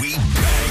We bang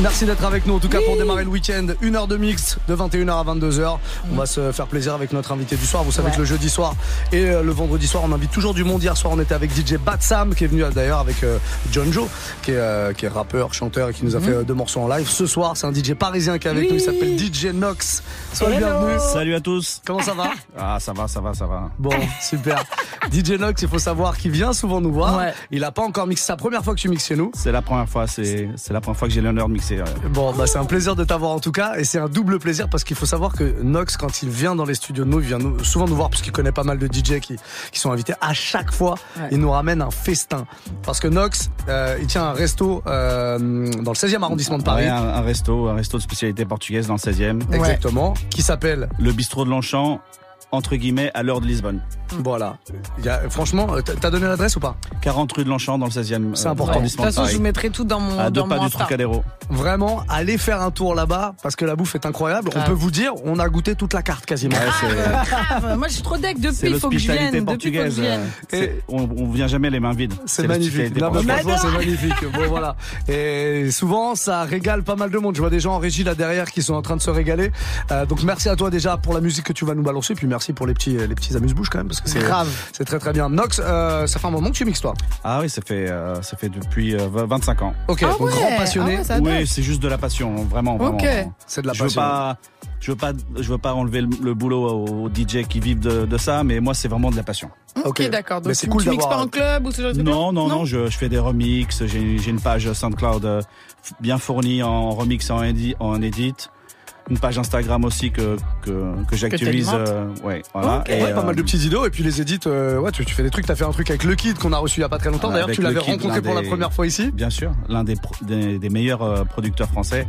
merci d'être avec nous en tout cas pour démarrer le week-end. Une heure de mix de 21h à 22h. On va se faire plaisir avec notre invité du soir. Vous savez que le jeudi soir et euh, le vendredi soir, on invite toujours du monde. Hier soir, on était avec DJ Batsam qui est venu euh, d'ailleurs avec euh, John Joe qui est, qui est rappeur, chanteur et qui nous a fait euh, deux morceaux en live. Ce soir, c'est un DJ parisien qui est avec nous. Il s'appelle DJ Nox. Sois le bienvenu. Salut à tous. Comment ça va? Ah, ça va, ça va, ça va. Bon, super. DJ Nox, il faut savoir qu'il vient souvent nous voir. Ouais. Il a pas encore mixé. C'est la première fois que tu mixes chez nous. C'est la première fois, c'est c'est la première fois que j'ai l'honneur de mixer. Euh. Bon, bah c'est un plaisir de t'avoir en tout cas, et c'est un double plaisir parce qu'il faut savoir que Nox, quand il vient dans les studios de nous, il vient nous- souvent nous voir parce qu'il connaît pas mal de DJ qui, qui sont invités. À chaque fois, Ouais. il nous ramène un festin parce que Nox, euh, il tient un resto euh, dans le 16e arrondissement de Paris. Ouais, un, un resto, un resto de spécialité portugaise dans le 16e. Exactement, qui s'appelle Le bistrot de Longchamp, entre guillemets, à l'heure de Lisbonne. voilà. Il y a, franchement, euh, t'as donné l'adresse ou pas? 40 rue de Longchamp dans le 16e. C'est euh, important. De toute façon, je vous mettrai tout dans mon, À deux dans pas mon du Insta. Trocadéro. Vraiment, allez faire un tour là-bas parce que la bouffe est incroyable. On peut vous dire, on a goûté toute la carte quasiment. Ouais, c'est- Grave. Moi, je suis trop deck depuis. c'est Il faut que je vienne. Depuis, il faut que portugaise. je vienne. euh, c'est- On, on vient jamais les mains vides. C'est magnifique. Non, portugaise. franchement, c'est magnifique. Bon, voilà. Et souvent, ça régale pas mal de monde. Je vois des gens en régie là derrière qui sont en train de se régaler. Euh, donc, merci à toi déjà pour la musique que tu vas nous balancer. Puis merci pour les petits, les petits amuse-bouches quand même. Parce que c'est, Grave. c'est très très bien. Nox, euh, ça fait un moment que tu mixes toi. Ah oui, ça fait, euh, ça fait depuis euh, 25 ans. Ok, Ah donc ouais, grand passionné. ah ouais, Oui, c'est juste de la passion, vraiment. vraiment. Ok. C'est de la je veux passion. pas, je veux pas, je veux pas enlever le, le boulot aux DJ qui vivent de, de ça, mais moi c'est vraiment de la passion. Ok, d'accord. Mais Donc, tu, cool tu mixes pas en club ou ce genre de truc? Non, non, non, je, je fais des remixes. J'ai j'ai une page SoundCloud euh, bien fournie en remix, en edit, en edit. Une page Instagram aussi que que, que j'actualise. euh, ouais, voilà. Et, Ouais, pas euh, mal de petites idées et puis les édits, euh, ouais, tu, tu fais des trucs, t'as fait un truc avec le Kid qu'on a reçu il y a pas très longtemps. D'ailleurs, tu l'avais Kid, rencontré pour la première fois ici. Bien sûr, l'un des, des, des meilleurs euh, producteurs français.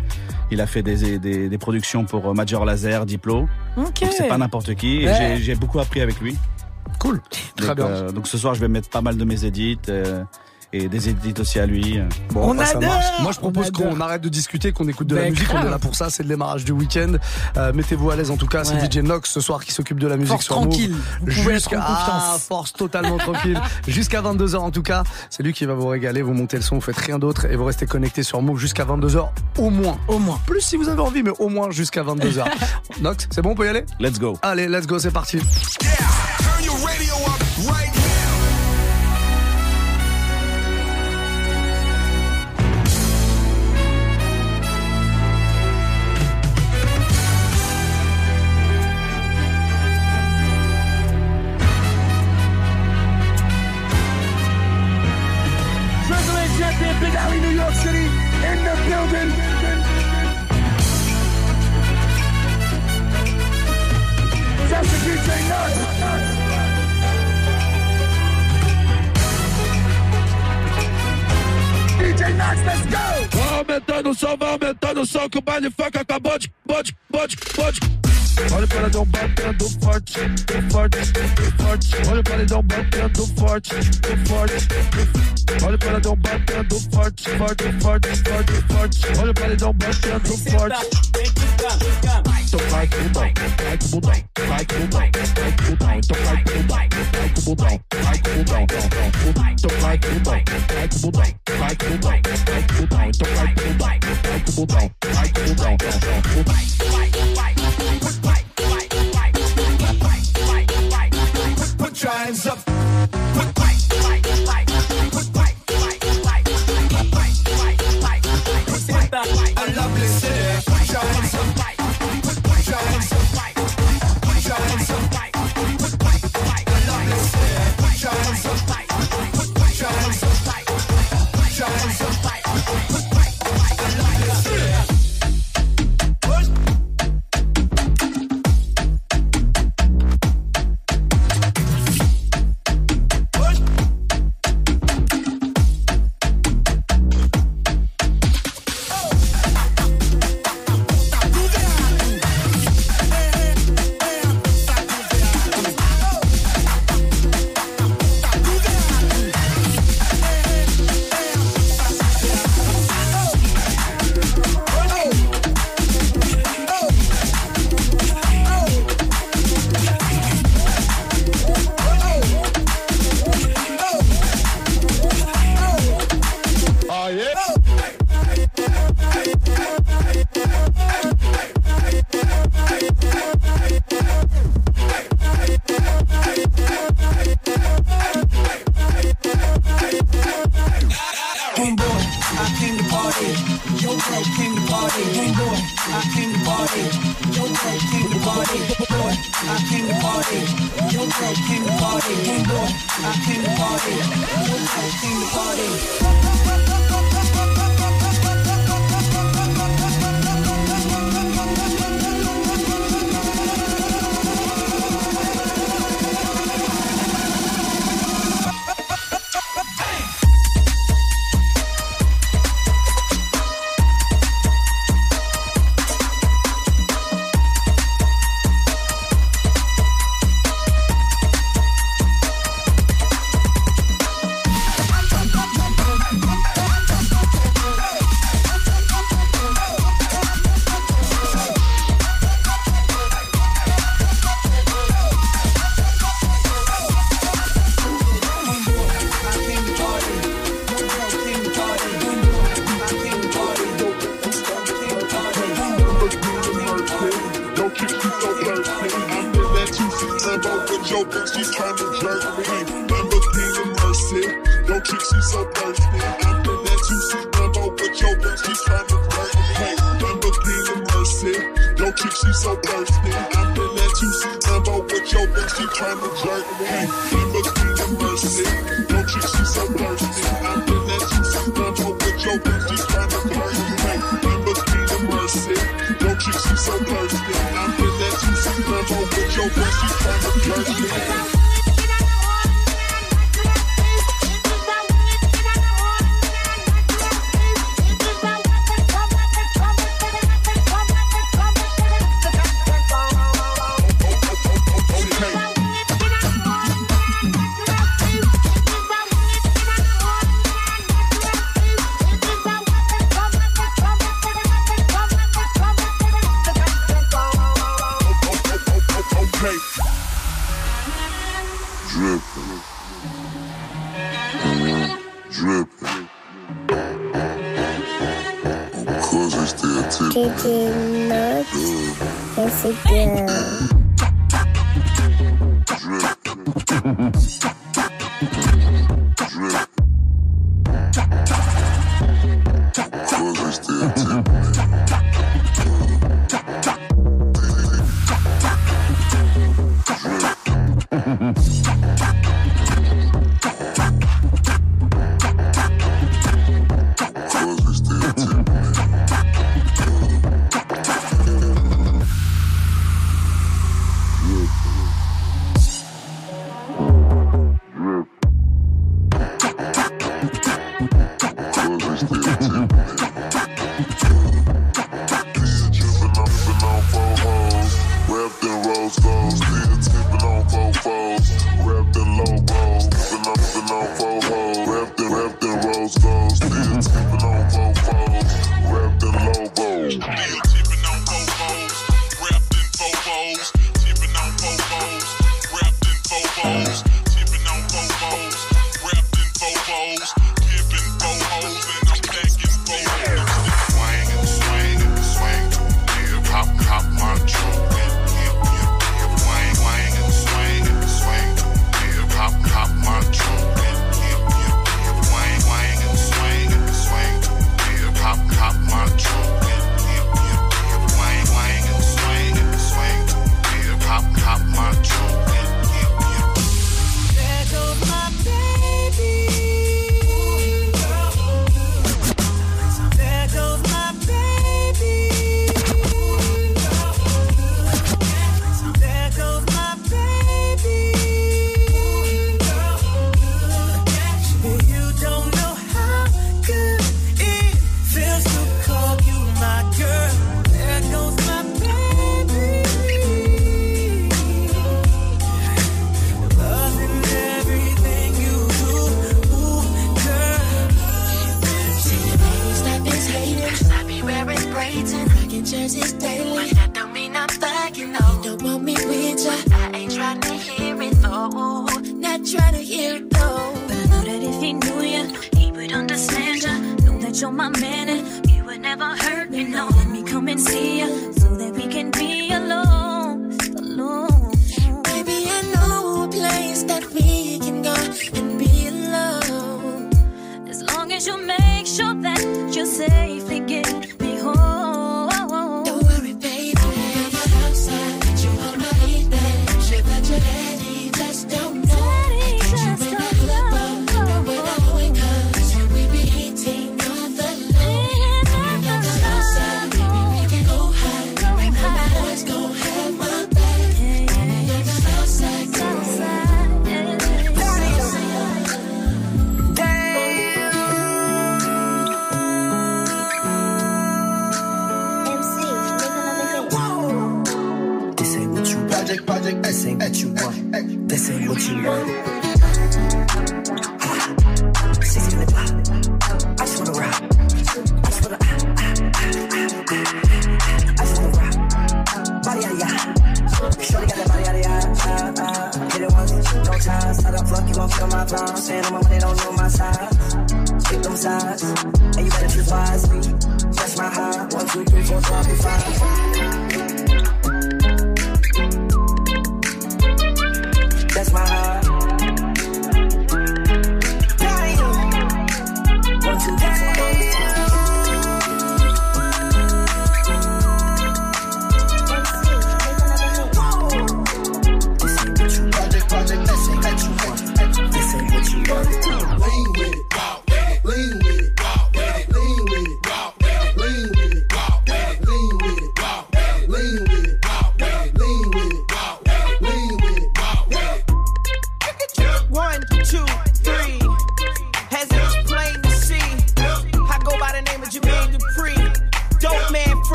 Il a fait des, des, des productions pour euh, Major Laser, Diplo. Ok. Donc c'est pas n'importe qui. Et Ouais. j'ai- j'ai beaucoup appris avec lui. Cool. Très donc, bien. euh, donc ce soir, je vais mettre pas mal de mes edits euh, et des edits aussi à lui. Bon, On bah, ça adore, marche. Moi, je propose qu'on arrête de discuter, qu'on écoute de la musique. On est là pour ça. C'est le démarrage du week-end. Euh, Mettez-vous à l'aise. En tout cas, c'est. DJ Nox ce soir qui s'occupe de la musique Force sur Move. tranquille. Jusqu'à ah, force totalement tranquille. Jusqu'à 22h en tout cas. C'est lui qui va vous régaler. Vous montez le son, vous faites rien d'autre et vous restez connecté sur Move jusqu'à 22h au moins. Au moins. Plus si vous avez envie, mais au moins jusqu'à 22h. Nox, c'est bon, on peut y aller? Let's go. Allez, let's go, c'est parti. Vai aumentando o som que o baile funk acabou de, bote, bote, bote. Olha o paredão batendo forte, forte, forte. Olha o paredão batendo forte, forte. Olha o paredão batendo forte, forte, forte, forte, forte. Olha o paredão batendo forte. Então vai com o vai com o bundão, vai com o vai com o bundão. Então vai com o vai com o bundão, vai com o bundão. Então vai com o vai com o bundão, vai com o vai com o bundão. Então vai com o vai com o bundão, Put your hands up.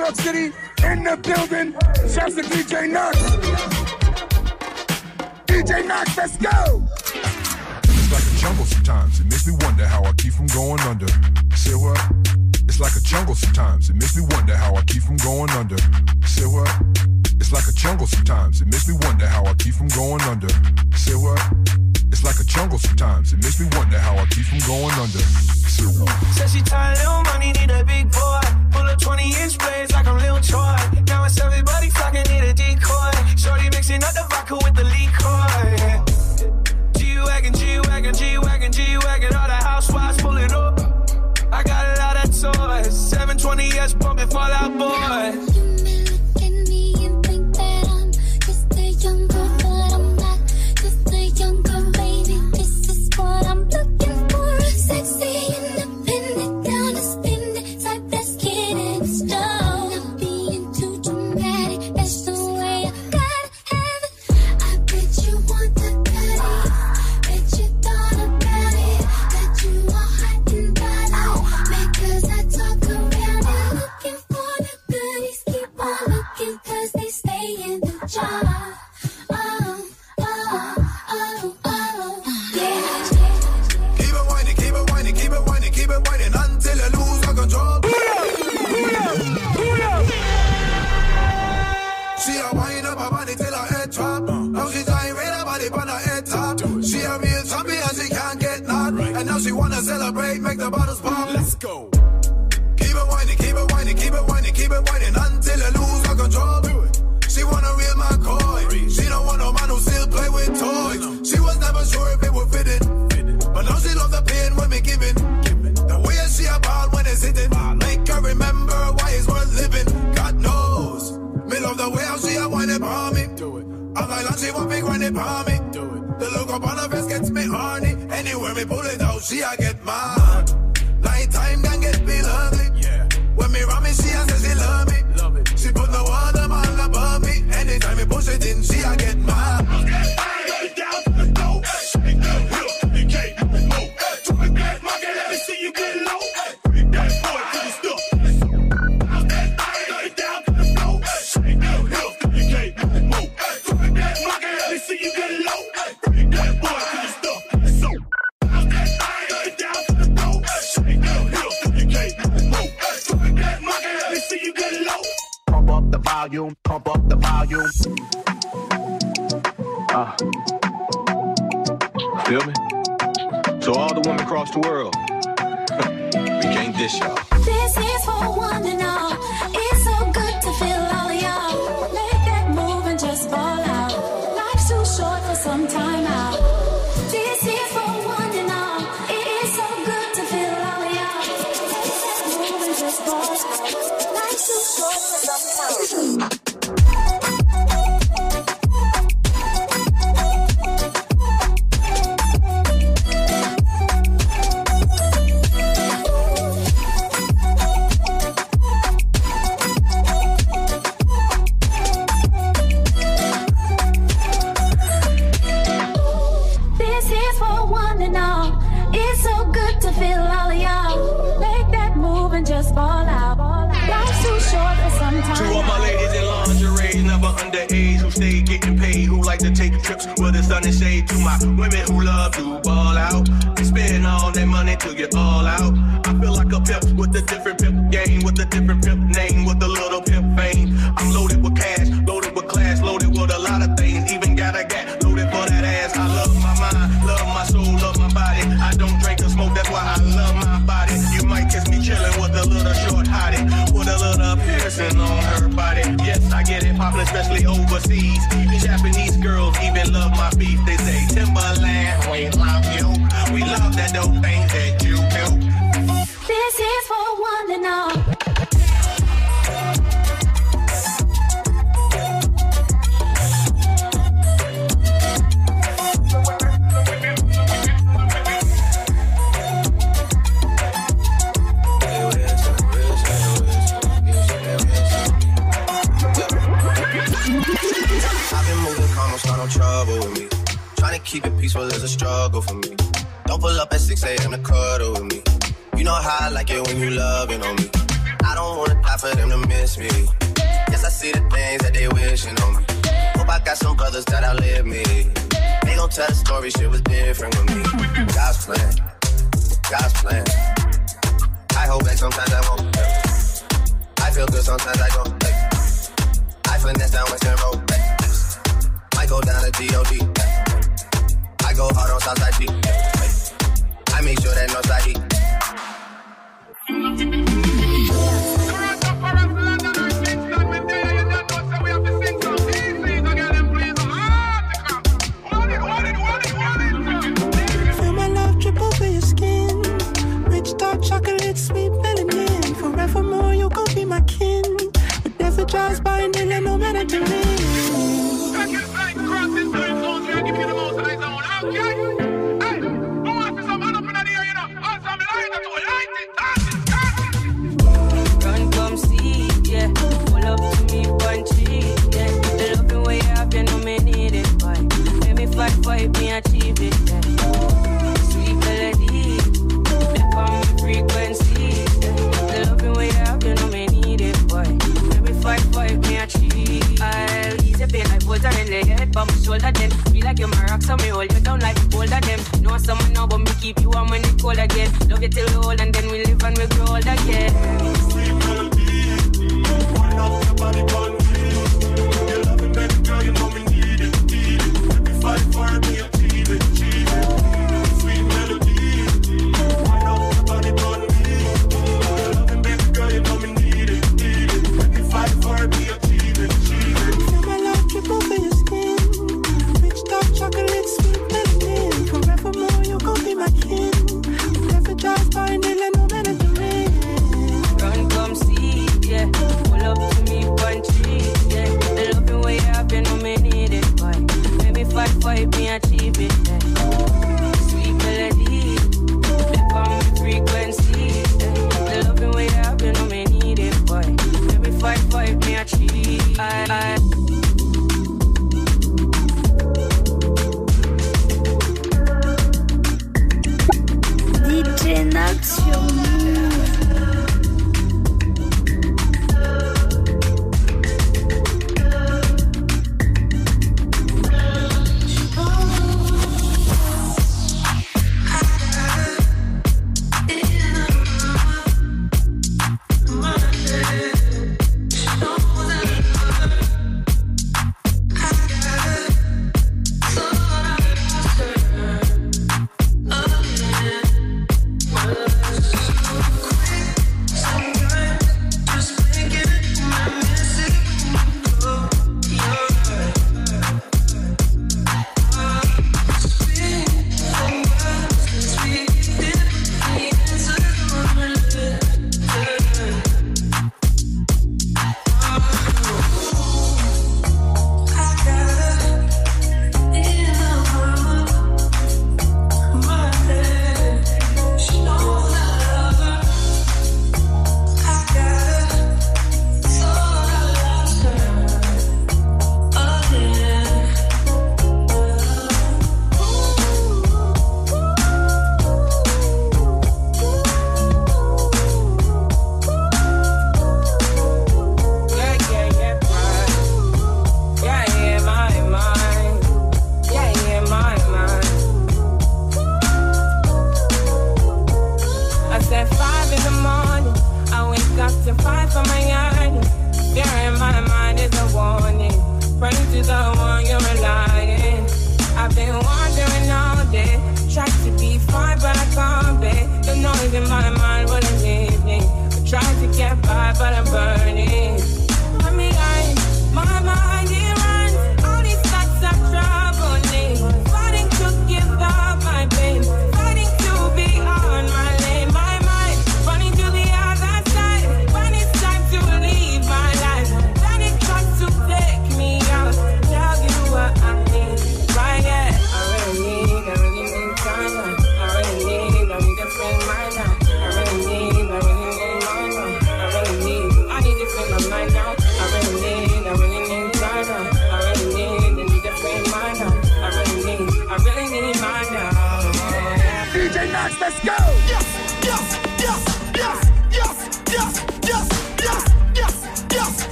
York City, in the building. Shouts to DJ Nox. DJ Nox, let's go. It's like a jungle sometimes. It makes me wonder how I keep from going under. Say what? It's like a jungle sometimes. It makes me wonder how I keep from going under. Say what? It's like a jungle sometimes. It makes me wonder how I keep from going under. Say what? It's like a jungle sometimes. It makes me wonder how I keep from going under. Say what? Says she tired, little money, need a big boy. Pull up 20 inch blades like I'm Lil Troy. Now it's everybody flocking, need a decoy. Shorty mixing up the vodka with the liquor. G Wagon, G Wagon, G Wagon, G Wagon. All the housewives pulling up. I got a lot of toys. 720S bumping Fall Out Boy. whining until I lose control. She want a real McCoy. She don't want no man who still play with toys. She was never sure if it would fit it. But now she loves the pain when we give it. The way she about when it's hitting. Make her remember why it's worth living. God knows. Me love the way how she a whine upon me. I'm like, like she want me grind it upon me. The look up on her face gets me horny. Anywhere me pull it out, she I get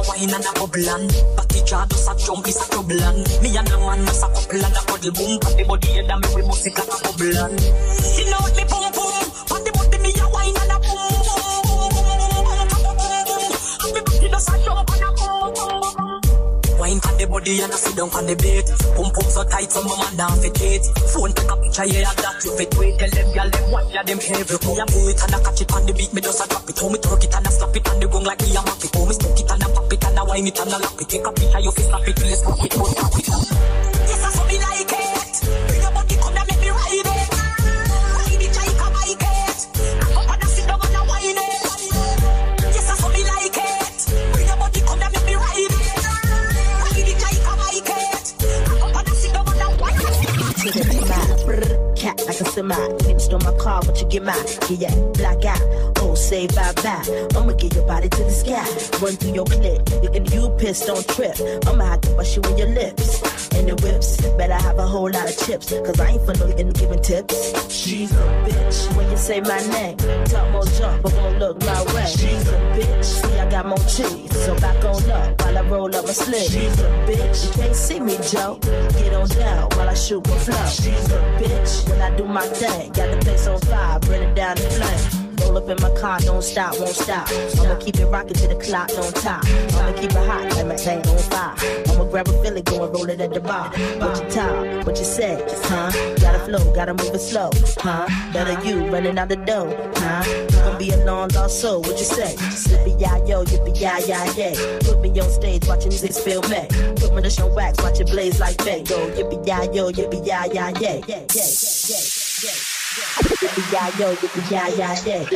a wine and a bubble and Batty jar does a jump is a trouble and Me and a man does a couple and a cuddle boom Pat the body head and me we must like a bubble and You know me boom boom Pat the body me a wine and a boom And and Wine on the body and I sit down on the bed. Pump pump so tight, so my man down fit it. Phone take a picture, yeah, that you fit wait. Tell them, girl, them what, yeah, them heavy. Me a do it and I catch it on the beat, me just a drop it. How me twerk it and I slap it on the gong like me a map it. Me stick it and I pop and wine it and I lap it. Take a picture. Yes, that's what me like it. Bring your body, come and make me ride it. Ride it like a it. I go and I sit down and I wine it. Yes, that's what me like it. Bring your body, come and make me ride it. Ride it like a it. I go and I sit down and I wine it. my cat like a semi. Niggas on my car, but you get mine. Yeah, yeah, black out. Say bye bye. I'ma get your body to the sky. Run through your clip. If you piss, don't trip. I'ma have to bust you in your lips. And the whips, better have a whole lot of chips. Cause I ain't for no giving tips. She's a bitch. When you say my name, talk more jump, but won't look my way. She's a bitch. See, I got more cheese. So back on up while I roll up my sleeves. She's a bitch. You can't see me, Joe. Get on down while I shoot my flow. She's a bitch. When I do my thing, got the place on fire, burn it down the flame. Roll up in my car, don't stop, won't stop. I'ma keep it rocking till the clock don't top. I'ma keep it hot, like my thing on fire. I'ma grab a Philly, go and roll it at the bar. What you talk, what you say, huh? Gotta flow, gotta move it slow, huh? Better you running out the door, huh? You gon' be a long lost soul, what you say? Yippee ya yo, yippee ya ya yeah. Put me on stage, watching niggas feel me. Put me to show wax, watch it blaze like Bay. Go yippee ya yo, yippee ya ya yeah. yeah, yeah, yeah, yeah. Yeah, yo, yeah, yeah, yeah.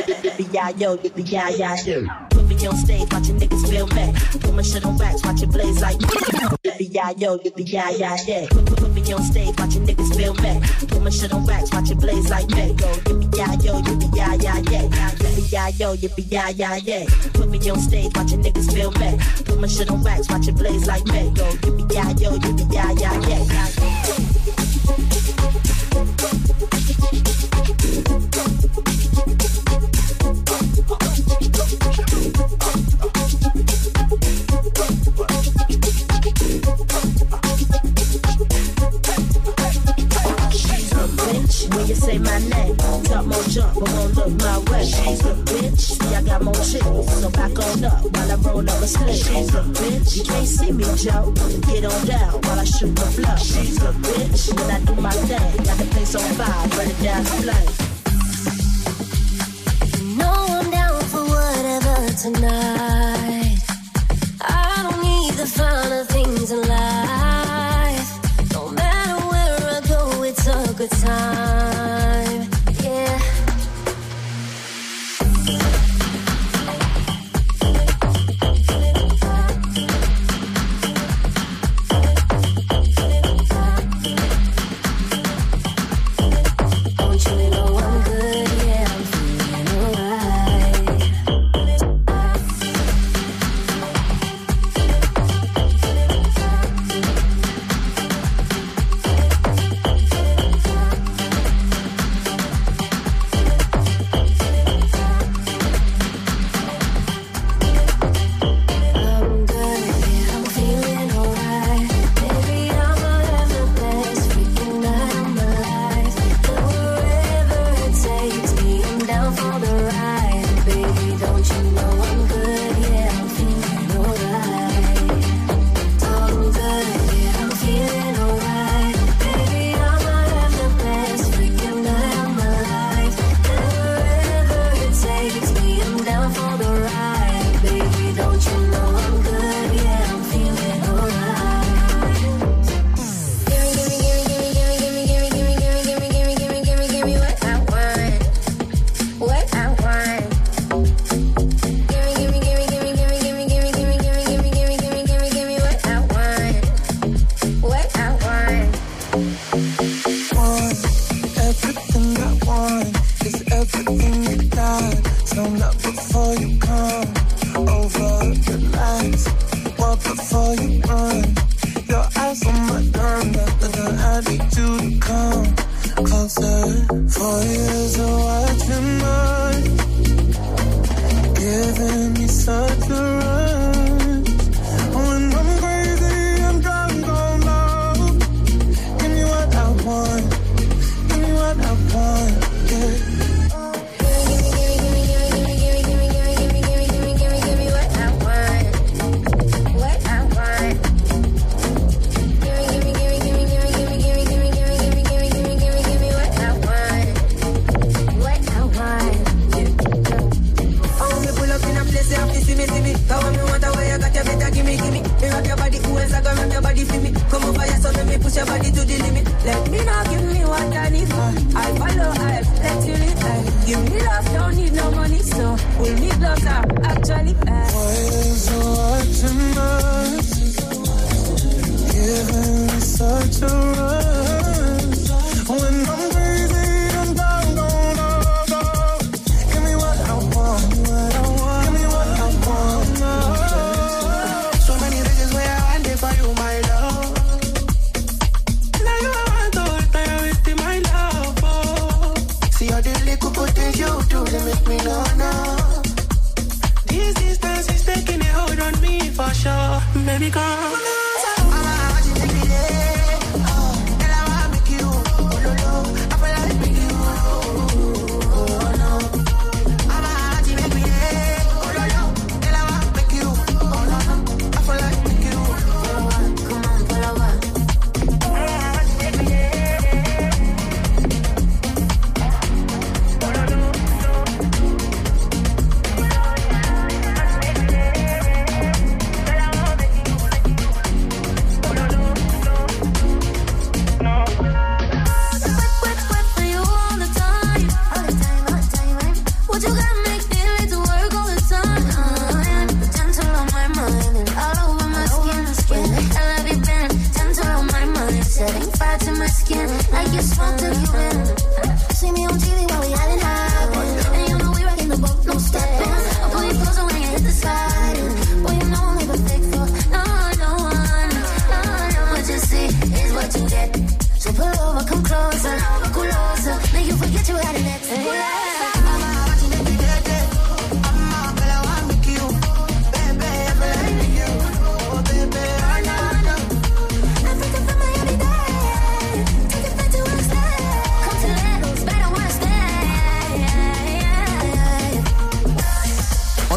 Yeah, yo, yeah, yeah, yeah. Put me on stage, watch your niggas feel me. Put my shit on racks, watch it blaze like. Yippee yo, Yippee yeah, yeah, yeah. Put me on stage, watch your niggas feel me. Put my shit on racks, watch it blaze like me. mango. Yeah, yo, Yippee yeah, yeah, yeah. Yeah, yo, Yippee yeah, yeah, yeah. Put me on stage, watch your niggas feel me. Put my shit on racks, watch it blaze like me. mango. Yeah, yo, Yippee yeah, yeah, yeah. More jump, but won't look my way. She's a bitch. See, I got more chicks, so back on up while I roll up a slip. She's a bitch. You can't see me, Joe. Get on down while I shoot the flow. She's a bitch. When I do my thing, got the place on fire, burn it down the flame. No, I'm down for whatever tonight. I don't need the finer things in life. No matter where I go, it's a good time.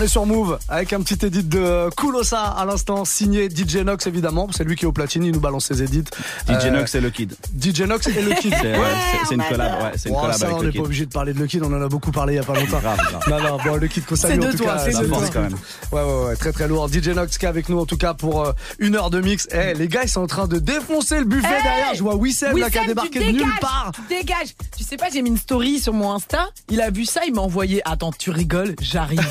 Sur Move avec un petit edit de Kulosa à l'instant, signé DJ Nox évidemment. C'est lui qui est au platine, il nous balance ses edits. DJ Euh, Nox et le Kid. DJ Nox et le Kid. C'est ouais, une collab, ouais, c'est une Wow, collab ça, avec on le n'est pas obligé de parler de le Kid, on en a beaucoup parlé il y a pas longtemps. Grave, grave. Non, non, bon, le Kid qu'on salue en tout toi, cas. c'est de toi. quand même. Ouais, ouais, ouais, très très lourd. DJ Nox qui est avec nous en tout cas pour euh, une heure de mix. Eh, les gars, ils sont en train de défoncer le buffet Hey derrière. Je vois Wissem là qui a débarqué de nulle part. Dégage Tu sais pas, j'ai mis une story sur mon Insta. Il a vu ça, il m'a envoyé. Attends, tu rigoles, j'arrive.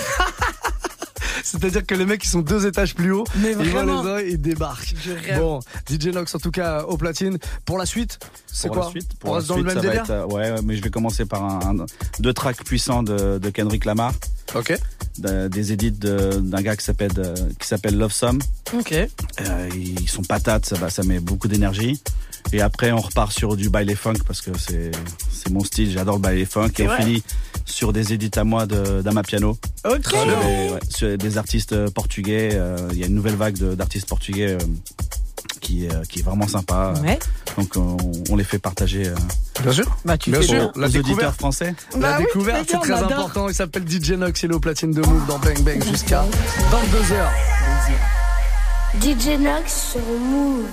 C'est-à-dire que les mecs ils sont deux étages plus haut, Mais ils voient les uns et ils débarquent. Je rêve. Bon, DJ Nox en tout cas au platine. Pour la suite, c'est quoi la suite, On pour la reste dans le suite, même ça va délire être, euh, ouais, mais je vais commencer par un, un- deux tracks puissants de, de Kendrick Lamar. Ok. De- des édits de- d'un gars qui s'appelle euh, qui s'appelle Love Some. Ok. Euh, ils sont patates, ça, va- ça met beaucoup d'énergie. Et après, on repart sur du baile funk parce que c'est c'est mon style. J'adore le baile funk. Et on vrai finit sur des édits à moi de d'Ama Piano. Ok. Sur des, ouais, sur des artistes euh, portugais. euh, Il y a une nouvelle vague de- d'artistes portugais euh, qui est euh, qui est vraiment sympa. Ouais. Donc on, on les fait partager. euh, Bien sûr. Bah, tu Bien sûr. La auditeurs découverte. français. La Bah oui, découverte, c'est très important. Il s'appelle DJ Nox, il est au platine de Move dans Bang Bang jusqu'à 22h. DJ Nox sur Move.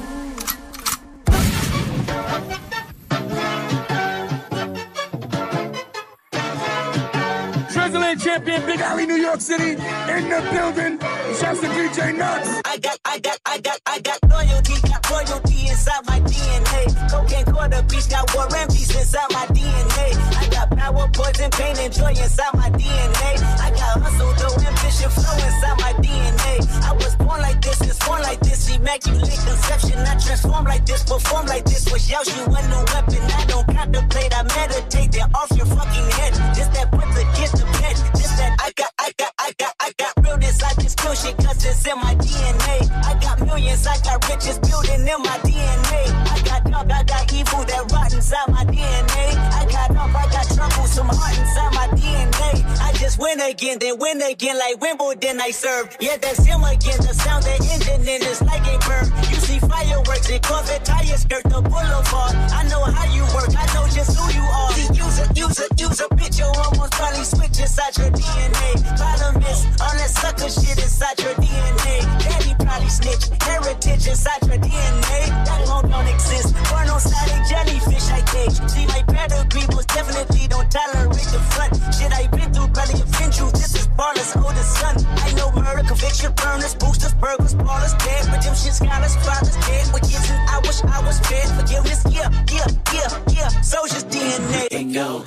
Translate champion, Big Alley, New York City, in the building. Shouts to DJ Nuts. I got, I got, I got, I got loyalty, royalty inside my DNA. Cocaine quarter piece, got war and inside my DNA. I got power, poison, pain, and joy inside my DNA. I got hustle, though, ambition, flow inside my DNA. Immaculate conception. I transform like this, perform like this, was out you a new weapon. I don't contemplate, I meditate, they're off your fucking head. This that puts against the pet. This that I got, I got, I got, I got realness. I just kill shit cause it's in my DNA. I got millions, I got riches building in my DNA. I got dark, I got evil that rot inside my DNA. I got up, I got trouble, some heart inside my just win again, then win again like Wimbledon I serve. Yeah, that's him again, the sound that engine in is like a bird. You see fireworks and Corvette tires skirt the boulevard. I know how you work, I know just who you are. See, use a, use a, use a bitch, you almost probably switch inside your DNA. Bottom is all that sucker shit inside your DNA. Daddy probably snitch, heritage inside your DNA. That clone don't exist. Born on a jellyfish I cage. See, my pedigree most definitely don't tolerate the front. Shit I been through probably offend you. This is Barless oldest son. I know murder, conviction, burners, boosters, burglars, ballers, dead, redemption, scholars, fathers, dead. And I wish I was fed. Forgiveness, yeah, yeah, yeah, yeah. Soldier's DNA. Go,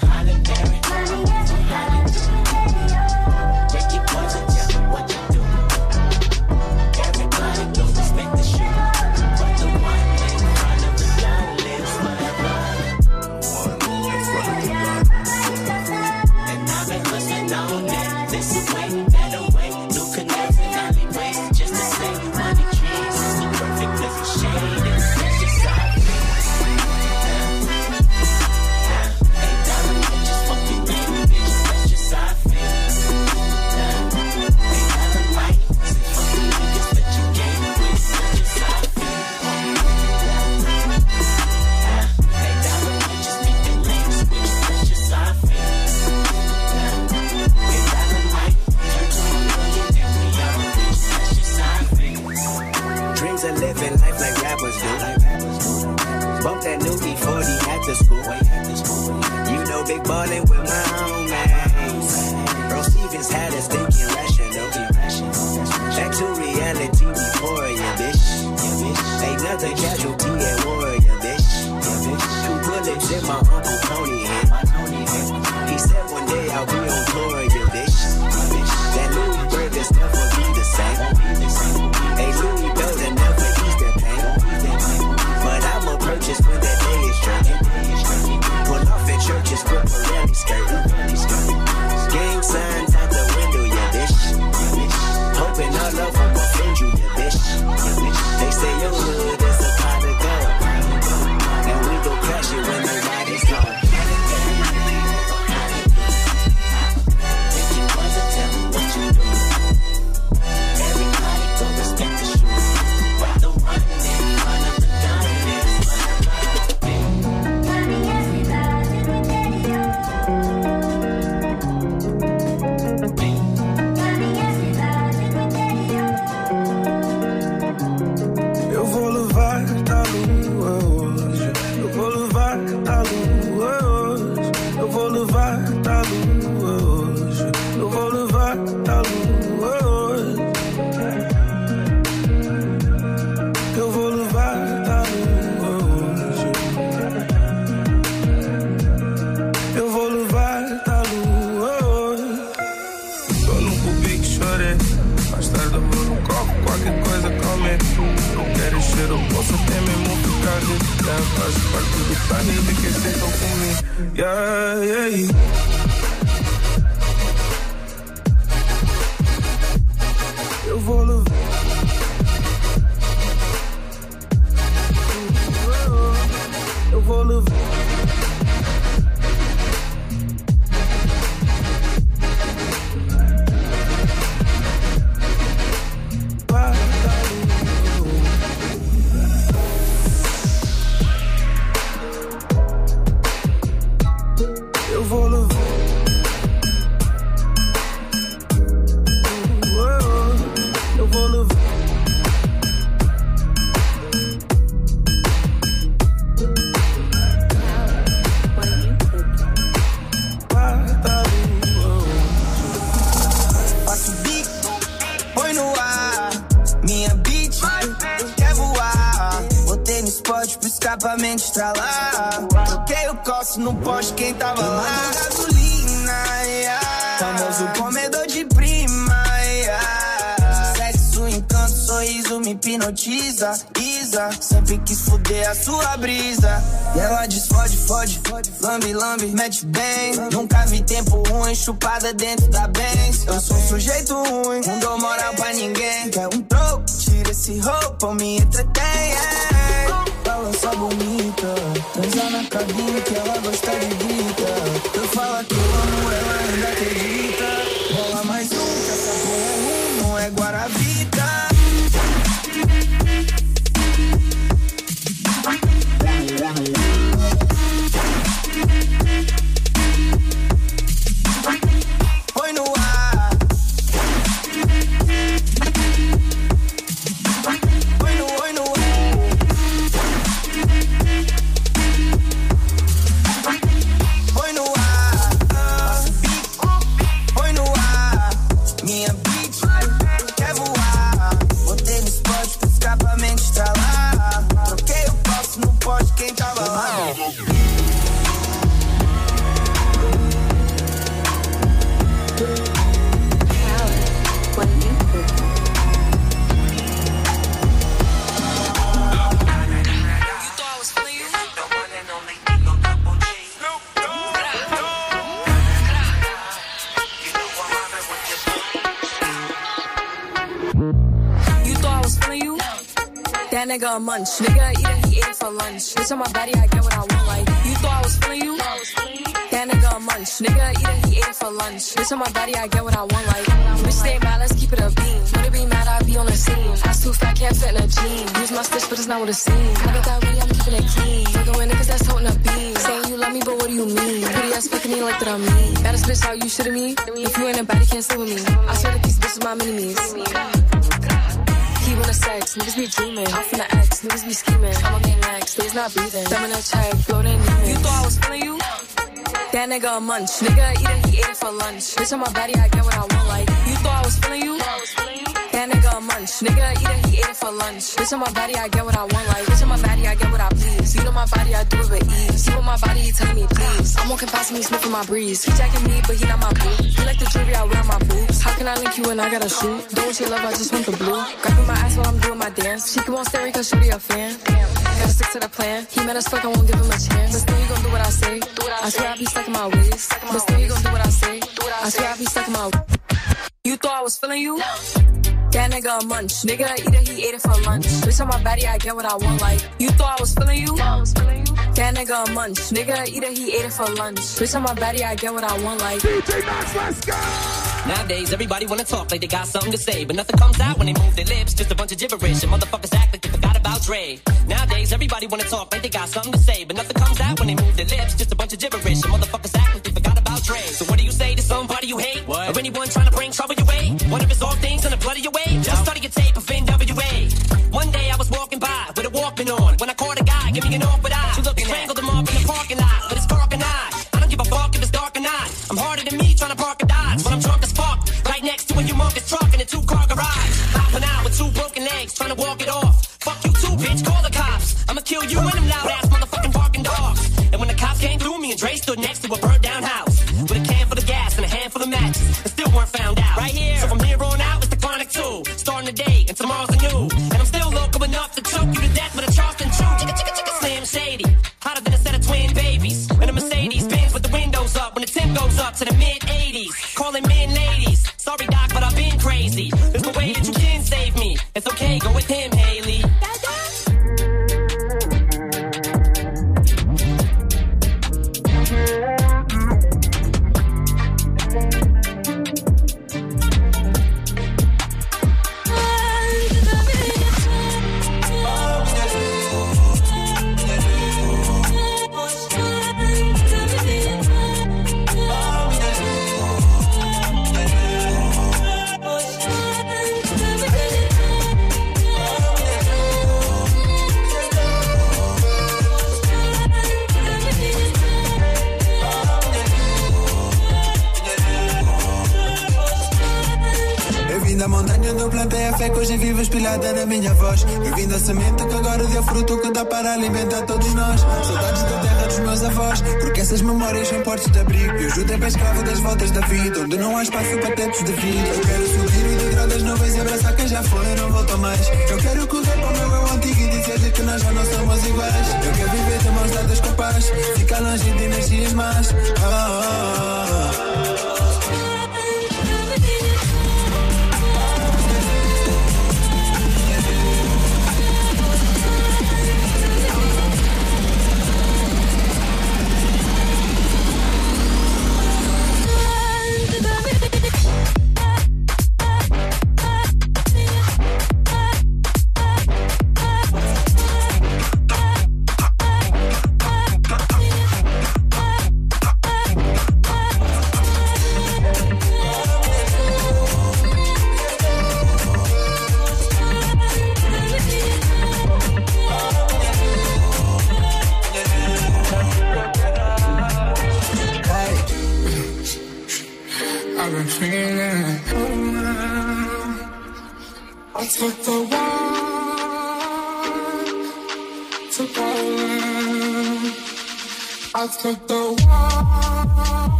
a sua brisa. sua mente tá lá. Troquei o passo, não pode quem tá Nigga a munch. Nigga eat it, he ate for lunch. Bitch on my body, I get what I want. Like you thought I was feeling you? That nigga a munch. Nigga eat it, he ate for lunch. Bitch on my body, I get what I want. Like bitch stay mad, let's keep it a beam. Wanna be mad, I be on the scene. Ass too fat, can't fit in a jean. Use my stitch, but it's not what it seems. I got that weed, I'm keeping it clean. Fucking with niggas that's toting a beam. Saying you love me, but what do you mean? Pretty ass fucking me like that I'm mean. Baddest bitch, how you shitting me? If you ain't a baddie, can't sleep with me. I swear that these bitches my mini-me's. He wanna sex, niggas be dreaming. I'm finna X, niggas be scheming. I'ma get next, days not breathing. Thumb in a check, floating demons. You thought I was feeling you? That nigga a munch. Nigga eat it, he ate it for lunch. Bitch on my body, I get what I want. Like you thought I was feeling you? Nigga a munch. Nigga eat it, he ate it for lunch. Bitch on my body, I get what I want. Like bitch on my body, I get what I please. You know my body, I do it with ease. See with my body, he telling me please. I'm walking past me, sniffing my breeze. He jacking me, but he not my boo. He like the jewelry I wear my boobs. How can I link you when I got a shoot? Don't your love, I just want the blue. Grabbing my ass while I'm doing my dance. She keep on staring cause she be a fan. Damn. Gotta stick to the plan. He mad as fuck, I won't give him a chance. But still, you gon' do what I say. I swear I be stuck in my ways. But still, you gon' do what I say. I swear I be stuck in my You thought I was feeling you? That nigga a munch. Nigga eat it, he ate it for lunch. Bitch on my body, I get what I want. Like, you thought I was feeling you? That nigga a munch. Nigga eat it, he ate it for lunch. Bitch on my body, I get what I want. Like, DJ Max, let's go! Nowadays, everybody wanna talk like they got something to say, but nothing comes out when they move their lips. Just a bunch of gibberish, and motherfuckers act like they forgot about Dre. Nowadays, everybody wanna talk like they got something to say, but nothing comes out when they move their lips. Just a bunch of gibberish, and motherfuckers act like they forgot about Dre. So what do you say to somebody you hate, what? or anyone trying to bring trouble your way? One of his all things in the blood of your way. Just study your tape más.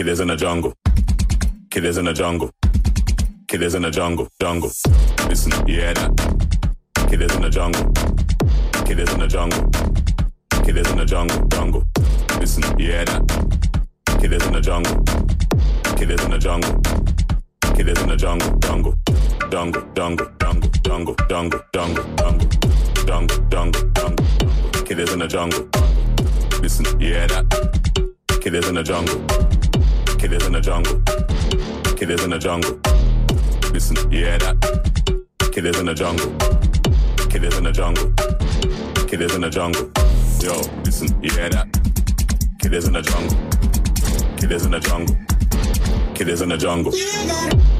Killers in the jungle. Killers in the jungle. Killers in the jungle, jungle. Listen, yeah that? Killers in the jungle. Killers in the jungle. Killers in the jungle, jungle. Listen, yeah that? Killers in the jungle. Killers in the jungle. Killers in the jungle, jungle. Jungle, jungle, jungle, jungle, jungle, jungle, jungle. Jungle, jungle, jungle. Killers in the jungle. Listen, hear that? Killers in the jungle. Killers in the jungle. Killers in the jungle. Listen, hear that? Killers in the jungle. Killers in the jungle. Killers in the jungle. Yo, listen, hear that? Killers in the jungle. Killers in the jungle. Killers in the jungle. Killers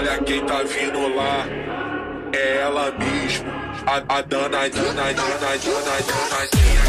Olha quem tá vindo lá, é ela mesmo. A, a danadinha, danadinha, danadinha.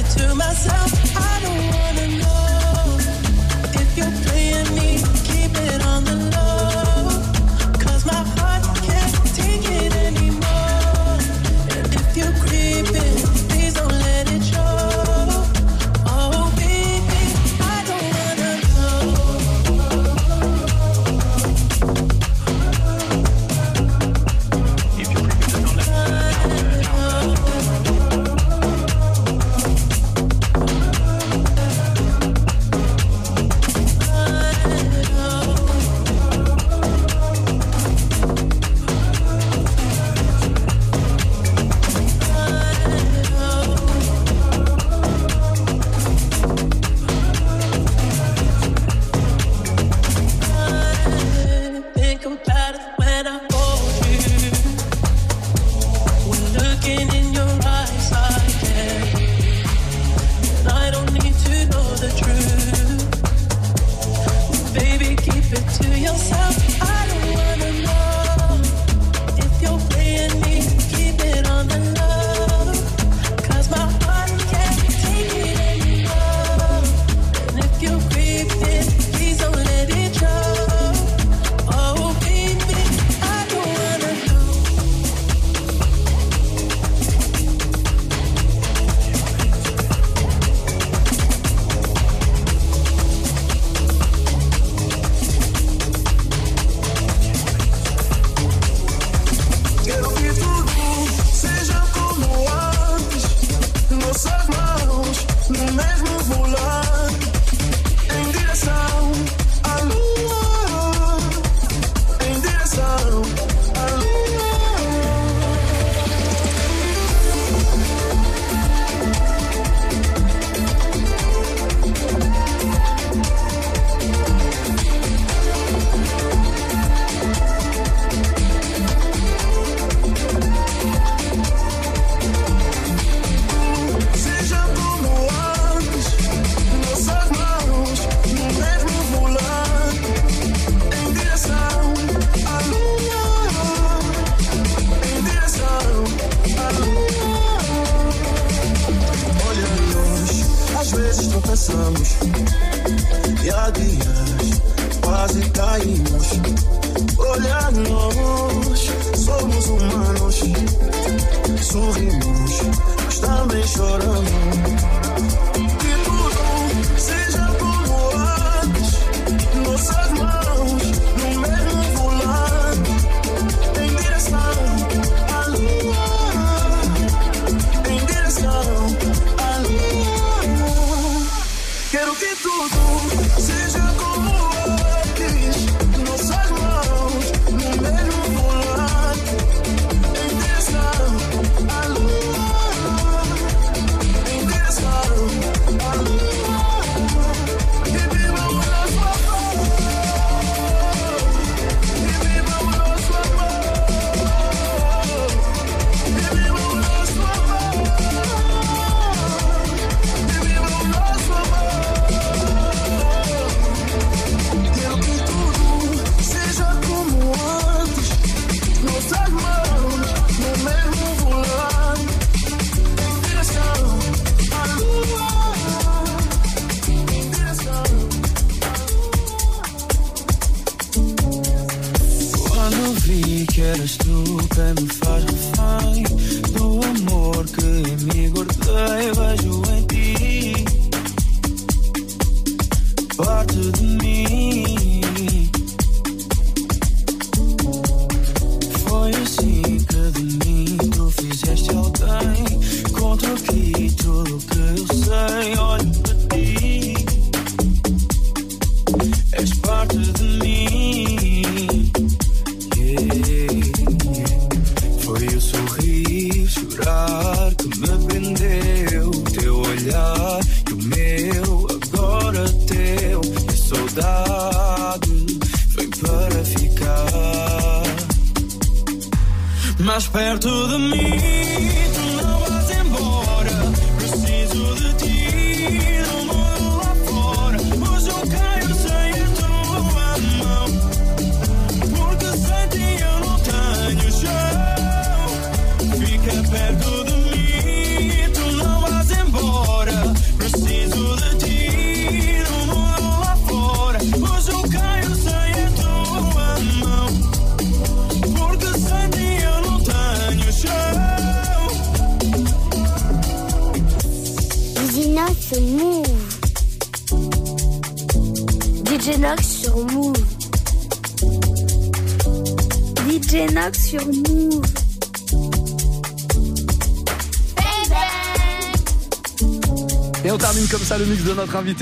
It to myself. I don't wanna know if you're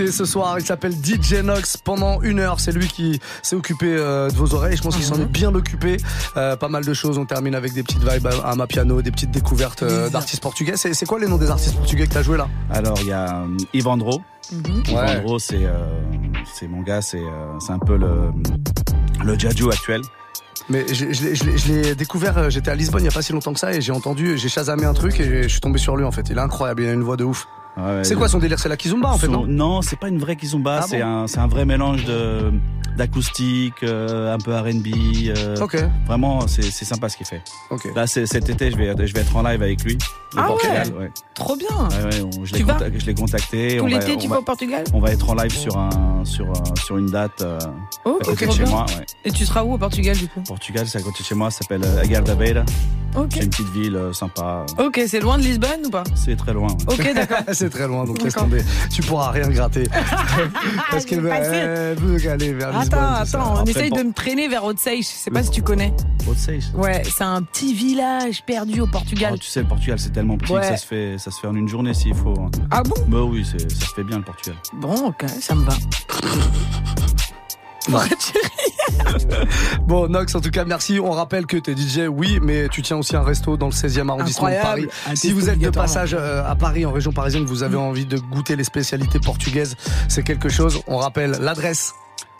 invité ce soir. Il s'appelle DJ Nox. Pendant une heure, c'est lui qui s'est occupé euh, de vos oreilles. Je pense qu'il s'en est bien occupé. Euh, pas mal de choses. On termine avec des petites vibes à, à ma piano, des petites découvertes euh, d'artistes portugais. C'est quoi les noms des artistes portugais que t'as joué là? Alors, il y a Ivandro. Ouais. Ivandro, c'est c'est mon gars, c'est un peu le, le Jaju actuel. Mais je, je l'ai- je l'ai- je l'ai découvert, j'étais à Lisbonne il y a pas si longtemps que ça et j'ai entendu, j'ai chasamé un truc et je suis tombé sur lui en fait. Il est incroyable, il a une voix de ouf. C'est quoi son délire? C'est la kizumba en fait, Son- non? Non, c'est pas une vraie kizumba, Ah c'est bon? un, c'est un vrai mélange de d'acoustique, euh, un peu R&B. euh, Ok. Vraiment, c'est c'est sympa ce qu'il fait. Ok. Là, c'est- cet été, je vais, je vais être en live avec lui. Ah Portugal, ouais. ouais. Trop bien. Ouais, on- je l'ai Tu vas contact- je l'ai contacté. Tout on va- l'été, on tu va- vas au Portugal? On va être en live sur un un- sur une date euh, Oh, à côté de chez bien. moi. Ouais. Et tu seras où au Portugal du coup Portugal, c'est à côté de chez moi, ça s'appelle euh, Aguirre Beira. Ok. C'est une petite ville euh, sympa. Ok, c'est loin de Lisbonne ou pas C'est très loin. ouais. Ok, d'accord. c'est très loin, donc laisse tomber. Tu pourras rien gratter. Parce qu'elle veut, aller vers Attends, Lisbonne. ça. attends, on Après, essaye de me traîner vers Otsei. Je sais pas si tu connais. Otsei, Ouais, c'est un petit village perdu au Portugal. Oh, tu sais, le Portugal, c'est tellement petit Ouais. que ça se fait, ça se fait en une journée s'il faut. hein. Ah bon? Bah oui, ça se fait bien le Portugal. Bon, ok, ça me va. Bon, Nox, en tout cas, merci. On rappelle que t'es DJ, oui, mais tu tiens aussi un resto dans le 16e arrondissement de. Paris. Si vous êtes de passage euh, à Paris, en région parisienne, vous avez envie de goûter les spécialités portugaises, c'est quelque chose. On rappelle l'adresse.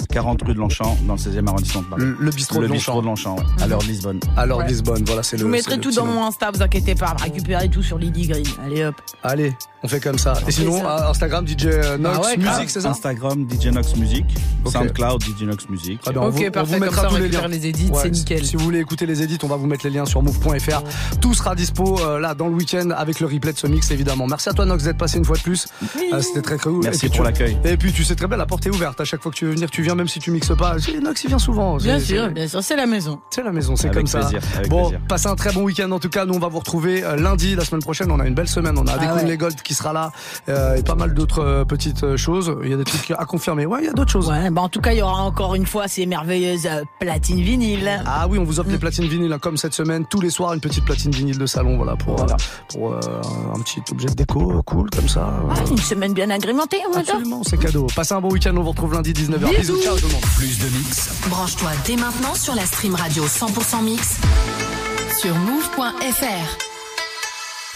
40 rue de Longchamp, dans le 16e arrondissement de Paris. Le, le bistrot Le de bistrot Longchamp. de Longchamp, ouais. à l'heure de Lisbonne. Alors Ouais. Lisbonne, voilà, c'est Je le. vous c'est mettrai tout dans nom. mon Insta, vous inquiétez pas, récupérez tout sur Lady Green. Allez hop. Allez, on fait comme ça. Et sinon, ça. euh, Instagram, DJ euh, Nox, Ah ouais, grave. c'est ça Instagram, DJ Nox Music. Soundcloud, DJ Nox Music. Très bien, on Ok, vous, on parfait, vous mettra comme ça, on tous les liens. les edits, c'est si- nickel. Si vous voulez écouter les edits, on va vous mettre les liens sur move.fr. Tout sera dispo euh, là dans le week-end avec le replay de ce mix évidemment. Merci à toi Nox d'être passé une fois de plus. Euh, C'était très cool. Merci pour l'accueil. Et puis tu sais très bien, la porte est ouverte. À chaque fois que tu veux venir, tu viens même si tu mixes pas. Nox il vient souvent. Bien C'est- sûr, c'est- bien sûr, c'est la maison. C'est la maison, c'est comme ça. plaisir, avec bon, plaisir. passez un très bon week-end en tout cas. Nous, on va vous retrouver euh, lundi, la semaine prochaine. On a une belle semaine. On a Ah des ouais. les Gold qui sera là euh, et pas mal d'autres euh, petites choses. Il y a des trucs à confirmer. Ouais, il y a d'autres choses. Ouais, bah en tout cas, il y aura encore une fois ces merveilleuses euh, platines vinyles. Ah oui, on vous offre des platines vinyles hein, comme cette semaine. Tous les soirs, une petite platine vinyle de salon, voilà, pour, pour un petit objet de déco cool comme ça. euh. Ah, une semaine bien agrémentée, on va dire. Absolument, c'est cadeau. Passez un bon week-end. On vous retrouve lundi 19h. Bisous, Bisous. Ciao tout le monde. Plus de mix. Branche-toi dès maintenant sur la stream radio 100% mix sur move.fr.